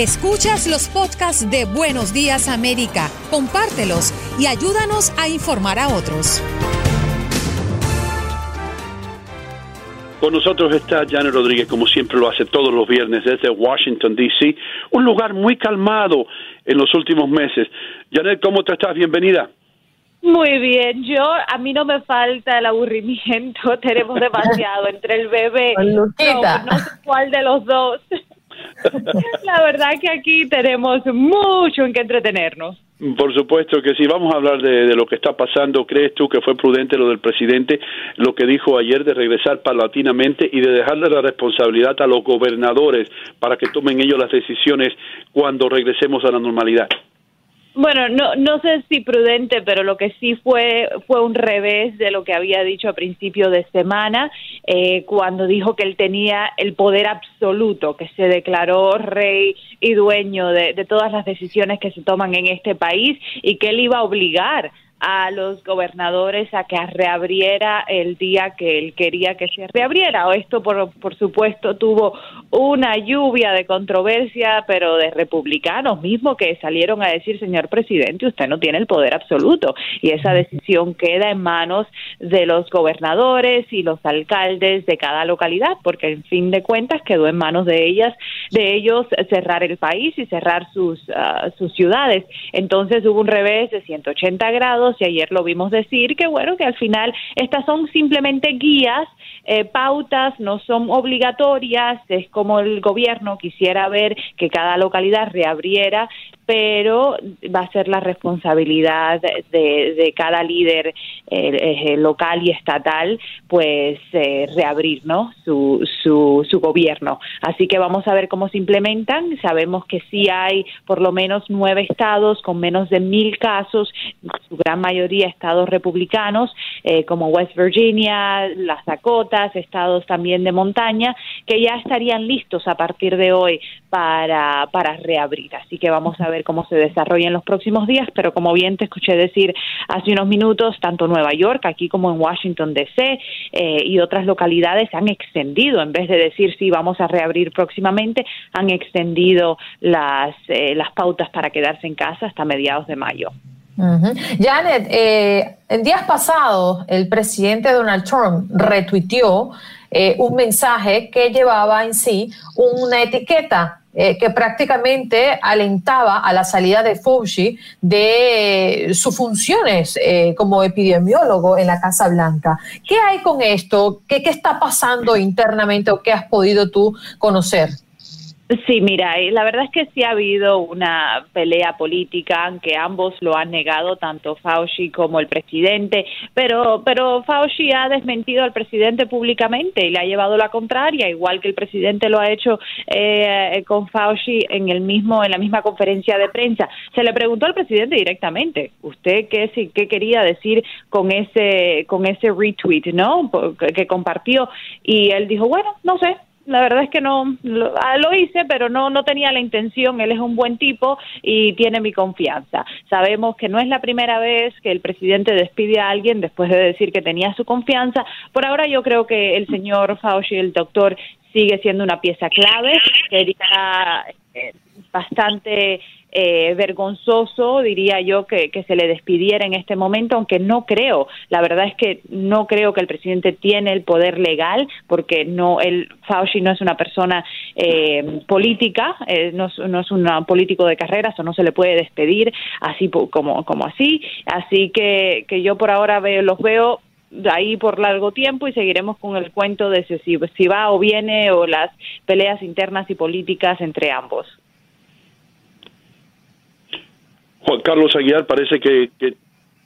Escuchas los podcasts de Buenos Días América, compártelos y ayúdanos a informar a otros. Con nosotros está Janet Rodríguez, como siempre lo hace todos los viernes desde Washington, D.C., un lugar muy calmado en los últimos meses. Janet, ¿cómo te estás? Bienvenida. Muy bien, yo a mí no me falta el aburrimiento, tenemos demasiado entre el bebé, no, no sé cuál de los dos. La verdad que aquí tenemos mucho en que entretenernos. Por supuesto que sí, vamos a hablar de, lo que está pasando. ¿Crees tú que fue prudente lo del presidente, lo que dijo ayer de regresar paulatinamente y de dejarle la responsabilidad a los gobernadores para que tomen ellos las decisiones cuando regresemos a la normalidad? Bueno, no, no sé si prudente, pero lo que sí fue fue un revés de lo que había dicho a principio de semana, eh, cuando dijo que él tenía el poder absoluto, que se declaró rey y dueño de, de todas las decisiones que se toman en este país y que él iba a obligar a los gobernadores a que reabriera el día que él quería que se reabriera. Esto, por, por supuesto, tuvo una lluvia de controversia, pero de republicanos mismos que salieron a decir, señor presidente, usted no tiene el poder absoluto. Y esa decisión queda en manos de los gobernadores y los alcaldes de cada localidad, porque en fin de cuentas quedó en manos de ellas, de ellos cerrar el país y cerrar sus, uh, sus ciudades. Entonces hubo un revés de 180 grados y ayer lo vimos decir, que bueno, que al final estas son simplemente guías, eh, pautas, no son obligatorias, es como el gobierno quisiera ver que cada localidad reabriera pero va a ser la responsabilidad de, de cada líder eh, eh, local y estatal, pues eh, reabrir, ¿no? Su, su, su gobierno. Así que vamos a ver cómo se implementan. Sabemos que sí hay por lo menos nueve estados con menos de mil casos, su gran mayoría estados republicanos, como West Virginia, las Dakotas, estados también de montaña, que ya estarían listos a partir de hoy para reabrir. Así que vamos a ver cómo se desarrolla en los próximos días, pero como bien te escuché decir hace unos minutos, tanto Nueva York, aquí como en Washington DC eh, y otras localidades han extendido, en vez de decir sí, vamos a reabrir próximamente, han extendido las, eh, las pautas para quedarse en casa hasta mediados de mayo. Janet, eh, en días pasados el presidente Donald Trump retuiteó eh, un mensaje que llevaba en sí una etiqueta eh, que prácticamente alentaba a la salida de Fauci de sus funciones eh, como epidemiólogo en la Casa Blanca. ¿Qué hay con esto? ¿Qué, ¿Qué, está pasando internamente o qué has podido tú conocer? Sí, mira, la verdad es que sí ha habido una pelea política, aunque ambos lo han negado, tanto Fauci como el presidente, pero, pero Fauci ha desmentido al presidente públicamente y le ha llevado la contraria, igual que el presidente lo ha hecho eh, con Fauci en el mismo, en la misma conferencia de prensa. Se le preguntó al presidente directamente, ¿usted qué, qué quería decir con ese, con ese retweet, no? Que compartió y él dijo, bueno, no sé, la verdad es que no ah, lo, hice, pero no no tenía la intención. Él es un buen tipo y tiene mi confianza. Sabemos que no es la primera vez que el presidente despide a alguien después de decir que tenía su confianza. Por ahora yo creo que el señor Fauci, el doctor, sigue siendo una pieza clave. Sería eh, bastante eh, vergonzoso, diría yo, que, se le despidiera en este momento, aunque no creo, la verdad es que no creo que el presidente tiene el poder legal, porque no, el Fauci no es una persona eh, política, eh, no, es un político de carreras, o no se le puede despedir así como, como así, así que, que yo por ahora veo, los veo ahí por largo tiempo y seguiremos con el cuento de si, si va o viene o las peleas internas y políticas entre ambos. Juan Carlos Aguilar parece que,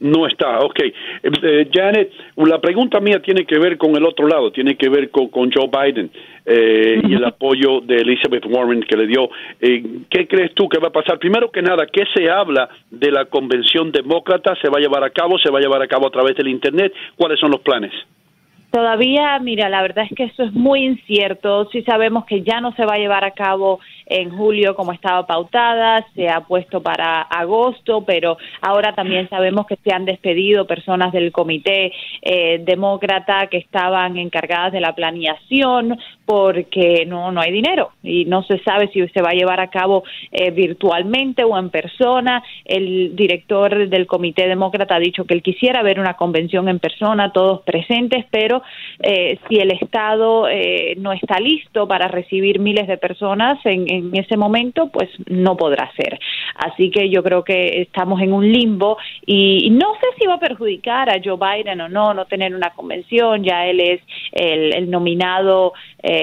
no está. Ok. Eh, eh, Janet, la pregunta mía tiene que ver con el otro lado, tiene que ver con, Joe Biden eh, y el apoyo de Elizabeth Warren que le dio. ¿Qué crees tú que va a pasar? Primero que nada, ¿qué se habla de la convención demócrata? ¿Se va a llevar a cabo? ¿Se va a llevar a cabo a través del Internet? ¿Cuáles son los planes? Todavía, mira, la verdad es que eso es muy incierto. Sí sabemos que ya no se va a llevar a cabo en julio como estaba pautada, se ha puesto para agosto, pero ahora también sabemos que se han despedido personas del comité eh, demócrata que estaban encargadas de la planeación porque no, no hay dinero y no se sabe si se va a llevar a cabo eh, virtualmente o en persona. El director del comité demócrata ha dicho que él quisiera ver una convención en persona, todos presentes, pero eh, si el Estado no está listo para recibir miles de personas en, en ese momento, pues no podrá ser. Así que yo creo que estamos en un limbo y no sé si va a perjudicar a Joe Biden o no, no tener una convención, ya él es el, nominado, eh,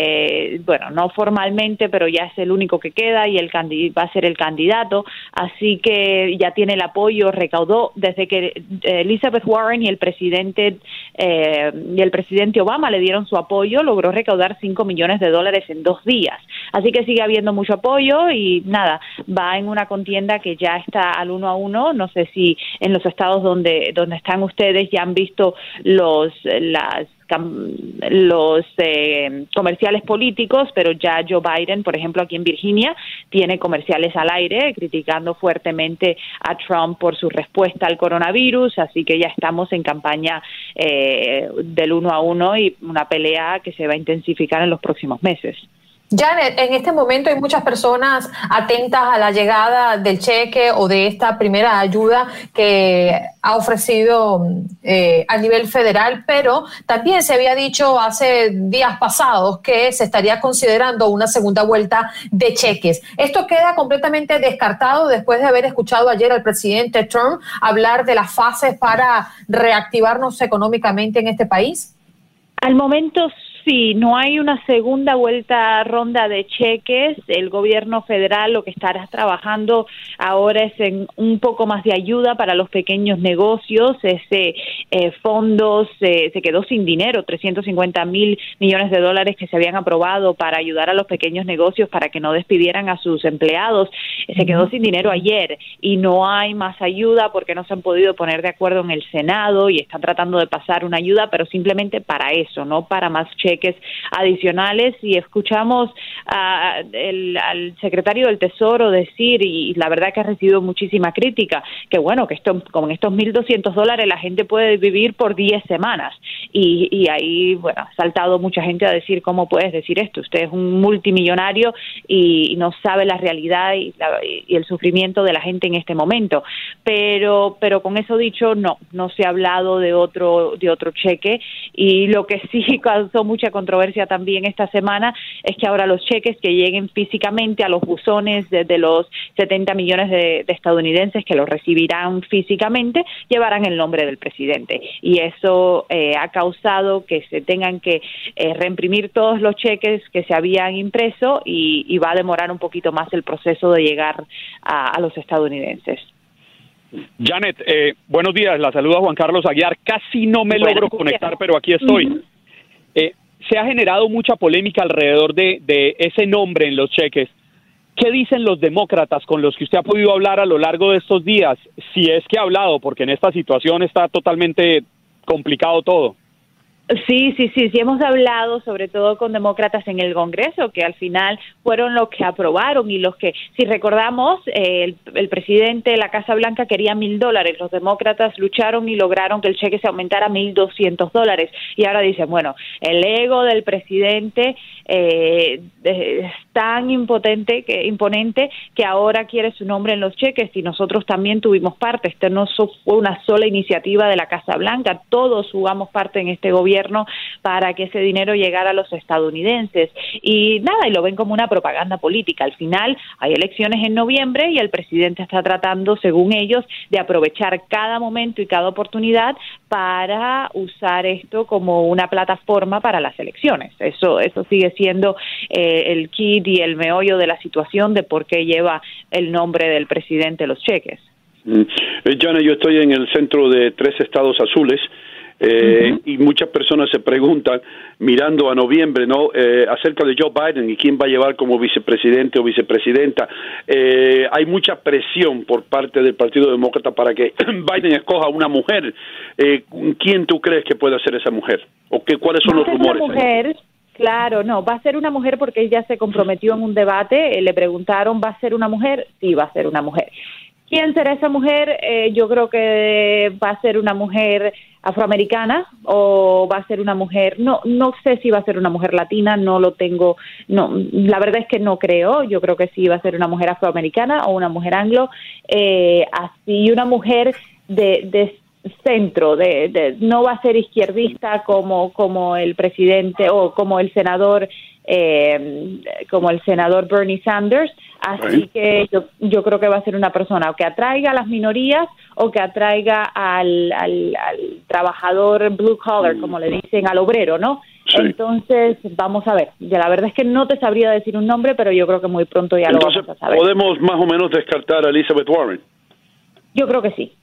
bueno, no formalmente, pero ya es el único que queda y el va a ser el candidato, así que ya tiene el apoyo, recaudó desde que eh, Elizabeth Warren y el presidente eh, y el presidente Obama le dieron su apoyo, logró recaudar 5 millones de dólares en dos días. Así que sigue habiendo mucho apoyo y nada, va en una contienda que ya está al uno a uno. No sé si en los estados donde, donde están ustedes ya han visto los, las los eh, comerciales políticos, pero ya Joe Biden, por ejemplo, aquí en Virginia, tiene comerciales al aire criticando fuertemente a Trump por su respuesta al coronavirus, así que ya estamos en campaña eh, del uno a uno y una pelea que se va a intensificar en los próximos meses. Janet, en este momento hay muchas personas atentas a la llegada del cheque o de esta primera ayuda que ha ofrecido eh, a nivel federal, pero también se había dicho hace días pasados que se estaría considerando una segunda vuelta de cheques. ¿Esto queda completamente descartado después de haber escuchado ayer al presidente Trump hablar de las fases para reactivarnos económicamente en este país? Al momento Sí, no hay una segunda vuelta ronda de cheques. El gobierno federal lo que estará trabajando ahora es en un poco más de ayuda para los pequeños negocios. Ese eh, fondo se, quedó sin dinero, 350 mil millones de dólares que se habían aprobado para ayudar a los pequeños negocios para que no despidieran a sus empleados. Se quedó sin dinero ayer y no hay más ayuda porque no se han podido poner de acuerdo en el Senado y están tratando de pasar una ayuda, pero simplemente para eso, no para más cheques cheques adicionales y escuchamos al secretario del Tesoro decir, y la verdad que ha recibido muchísima crítica, que bueno, que esto, con estos 1.200 dólares la gente puede vivir por 10 semanas. Y, y ahí, bueno, ha saltado mucha gente a decir, ¿cómo puedes decir esto? Usted es un multimillonario y, no sabe la realidad y, y el sufrimiento de la gente en este momento. Pero, pero con eso dicho, no, no se ha hablado de otro, de otro cheque y lo que sí causó mucha controversia también esta semana es que ahora los cheques que lleguen físicamente a los buzones de, los 70 millones de, estadounidenses que los recibirán físicamente llevarán el nombre del presidente y eso eh, ha causado que se tengan que eh, reimprimir todos los cheques que se habían impreso y, va a demorar un poquito más el proceso de llegar a, los estadounidenses. Janet, eh, buenos días, la saluda Juan Carlos Aguiar. Casi no me logro conectar, pero aquí estoy. Eh, se ha generado mucha polémica alrededor de, ese nombre en los cheques. ¿Qué dicen los demócratas con los que usted ha podido hablar a lo largo de estos días? Si es que ha hablado, porque en esta situación está totalmente complicado todo. Sí, sí, sí, sí hemos hablado sobre todo con demócratas en el Congreso, que al final fueron los que aprobaron y los que, si recordamos, el, presidente de la Casa Blanca quería mil dólares, los demócratas lucharon y lograron que el cheque se aumentara a mil doscientos dólares. Y ahora dicen, bueno, el ego del presidente eh, es tan impotente, que, imponente que ahora quiere su nombre en los cheques y nosotros también tuvimos parte, esto no fue una sola iniciativa de la Casa Blanca, todos jugamos parte en este gobierno para que ese dinero llegara a los estadounidenses. Y nada, y lo ven como una propaganda política. Al final hay elecciones en noviembre y el presidente está tratando, según ellos, de aprovechar cada momento y cada oportunidad para usar esto como una plataforma para las elecciones. Eso, eso sigue siendo eh, el y el meollo de la situación de por qué lleva el nombre del presidente los cheques. Mm. Eh, yo estoy en el centro de tres estados azules eh, y muchas personas se preguntan, mirando a noviembre, ¿no? Eh, acerca de Joe Biden y quién va a llevar como vicepresidente o vicepresidenta. Eh, hay mucha presión por parte del Partido Demócrata para que Biden escoja una mujer. ¿Quién tú crees que puede ser esa mujer? ¿O qué, cuáles son los rumores? Mujer, Claro, no, va a ser una mujer porque ella se comprometió en un debate, le preguntaron, ¿va a ser una mujer? Sí, va a ser una mujer. ¿Quién será esa mujer? yo creo que va a ser una mujer afroamericana o va a ser una mujer no no sé si va a ser una mujer latina no lo tengo no la verdad es que no creo yo creo que sí va a ser una mujer afroamericana o una mujer anglo eh, así una mujer de, de centro de, de, no va a ser izquierdista como como el presidente o como el senador eh, como el senador Bernie Sanders. Así que yo, yo creo que va a ser una persona que atraiga a las minorías o que atraiga al, al, trabajador blue collar, como le dicen, al obrero, ¿no? Entonces, vamos a ver. Ya la verdad es que no te sabría decir un nombre, pero yo creo que muy pronto ya lo vamos a saber. ¿Podemos más o menos descartar a Elizabeth Warren? Yo creo que sí.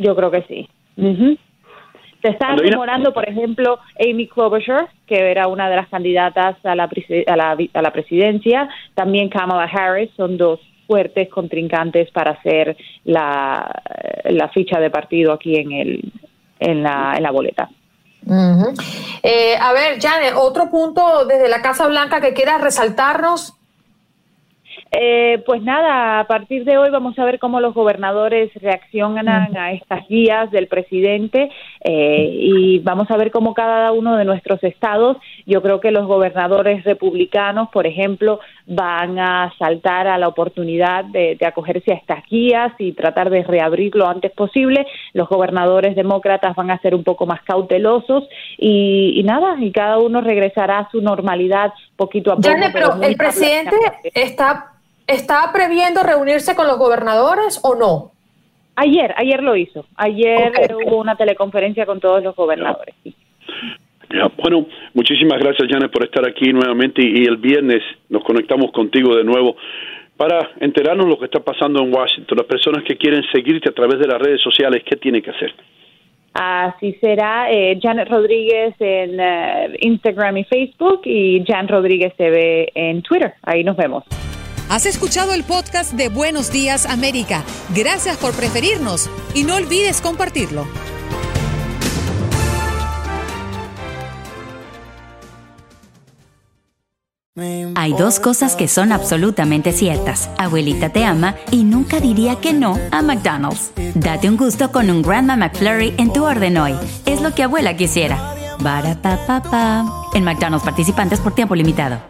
Yo creo que sí. Se está demorando, por ejemplo, Amy Klobuchar, que era una de las candidatas a la, a la, a la presidencia, también Kamala Harris, son dos fuertes contrincantes para hacer la, la ficha de partido aquí en, el, en, la, en la boleta. Eh, a ver, Janet, otro punto desde la Casa Blanca que quieras resaltarnos eh, pues nada, a partir de hoy vamos a ver cómo los gobernadores reaccionan a estas guías del presidente eh, y vamos a ver cómo cada uno de nuestros estados, yo creo que los gobernadores republicanos, por ejemplo, van a saltar a la oportunidad de, acogerse a estas guías y tratar de reabrir lo antes posible. Los gobernadores demócratas van a ser un poco más cautelosos y, nada, y cada uno regresará a su normalidad poquito a poco. pero el presidente está ¿Está previendo reunirse con los gobernadores o no? Ayer, ayer lo hizo. Ayer hubo una teleconferencia con todos los gobernadores. bueno, muchísimas gracias, Janet, por estar aquí nuevamente y, el viernes nos conectamos contigo de nuevo para enterarnos lo que está pasando en Washington. Las personas que quieren seguirte a través de las redes sociales, ¿qué tienen que hacer? Así será eh, Janet Rodríguez en eh, Instagram y Facebook y Jan Rodríguez TV en Twitter. Ahí nos vemos. Has escuchado el podcast de Buenos Días América. Gracias por preferirnos y no olvides compartirlo. Hay dos cosas que son absolutamente ciertas. Abuelita te ama y nunca diría que no a McDonald's. Date un gusto con un Grandma McFlurry en tu orden hoy. Es lo que abuela quisiera. En McDonald's participantes por tiempo limitado